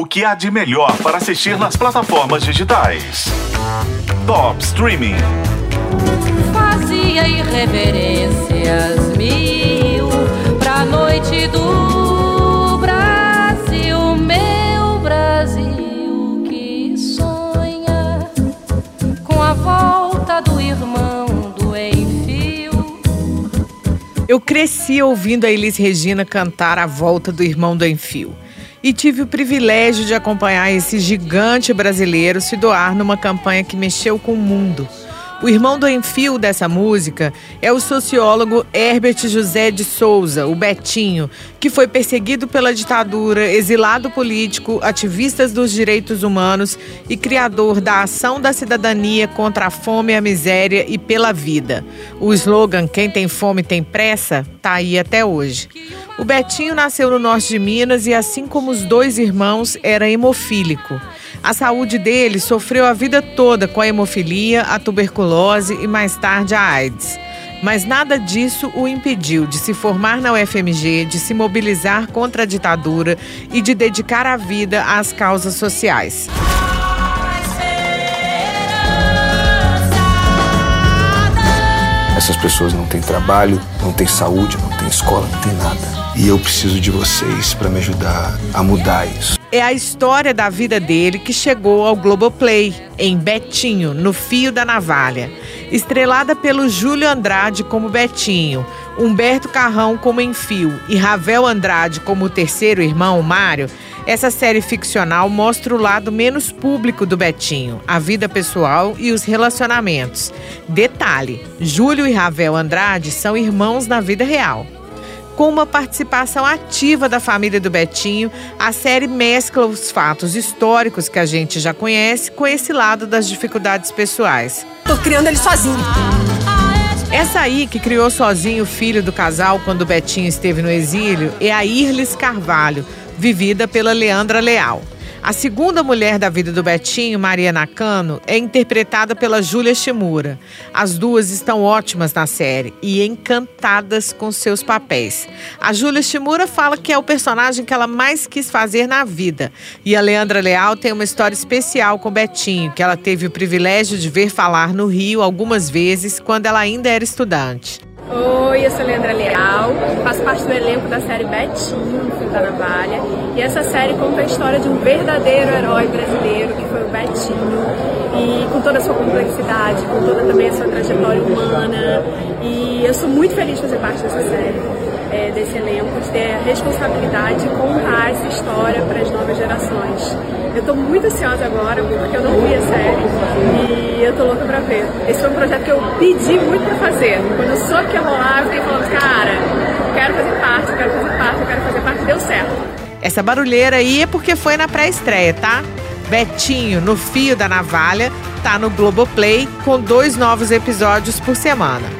O que há de melhor para assistir nas plataformas digitais? Top Streaming. Fazia irreverências mil pra noite do Brasil, meu Brasil que sonha com a volta do irmão do Enfio. Eu cresci ouvindo a Elis Regina cantar a volta do irmão do Enfio e tive o privilégio de acompanhar esse gigante brasileiro se doar numa campanha que mexeu com o mundo. O irmão do enfio dessa música é o sociólogo Herbert José de Souza, o Betinho, que foi perseguido pela ditadura, exilado político, ativistas dos direitos humanos e criador da Ação da Cidadania contra a Fome, a Miséria e pela Vida. O slogan Quem tem fome tem pressa está aí até hoje. O Betinho nasceu no norte de Minas e, assim como os dois irmãos, era hemofílico. A saúde dele sofreu a vida toda com a hemofilia, a tuberculose e mais tarde a AIDS. Mas nada disso o impediu de se formar na UFMG, de se mobilizar contra a ditadura e de dedicar a vida às causas sociais. Essas pessoas não têm trabalho, não têm saúde, não têm escola, não têm nada. E eu preciso de vocês para me ajudar a mudar isso. É a história da vida dele que chegou ao Globoplay, em Betinho, no Fio da Navalha. Estrelada pelo Júlio Andrade como Betinho, Humberto Carrão como Enfio e Ravel Andrade como o terceiro irmão, Mário, essa série ficcional mostra o lado menos público do Betinho, a vida pessoal e os relacionamentos. Detalhe: Júlio e Ravel Andrade são irmãos na vida real. Com uma participação ativa da família do Betinho, a série mescla os fatos históricos que a gente já conhece com esse lado das dificuldades pessoais. Tô criando ele sozinho. Essa aí que criou sozinho o filho do casal quando o Betinho esteve no exílio é a Irles Carvalho, vivida pela Leandra Leal. A segunda mulher da vida do Betinho, Maria Nakano, é interpretada pela Júlia Shimura. As duas estão ótimas na série e encantadas com seus papéis. A Júlia Shimura fala que é o personagem que ela mais quis fazer na vida. E a Leandra Leal tem uma história especial com Betinho, que ela teve o privilégio de ver falar no Rio algumas vezes quando ela ainda era estudante. Oi, eu sou Leandra Leal, faço parte do elenco da série Betinho, Fio da Navalha. E essa série conta a história de um verdadeiro herói brasileiro, que foi o Betinho. E com toda a sua complexidade, com toda também a sua trajetória humana. E eu sou muito feliz de fazer parte dessa série, é, desse elenco, de ter a responsabilidade de contar essa história para as novas gerações. Eu tô muito ansiosa agora, porque eu não vi a série e eu tô louca pra ver. Esse foi um projeto que eu pedi muito pra fazer. Quando eu soube que ia rolar, eu fiquei falando, cara, quero fazer parte, quero fazer parte, quero fazer parte, deu certo. Essa barulheira aí é porque foi na pré-estreia, tá? Betinho, no fio da navalha, tá no Globoplay com dois novos episódios por semana.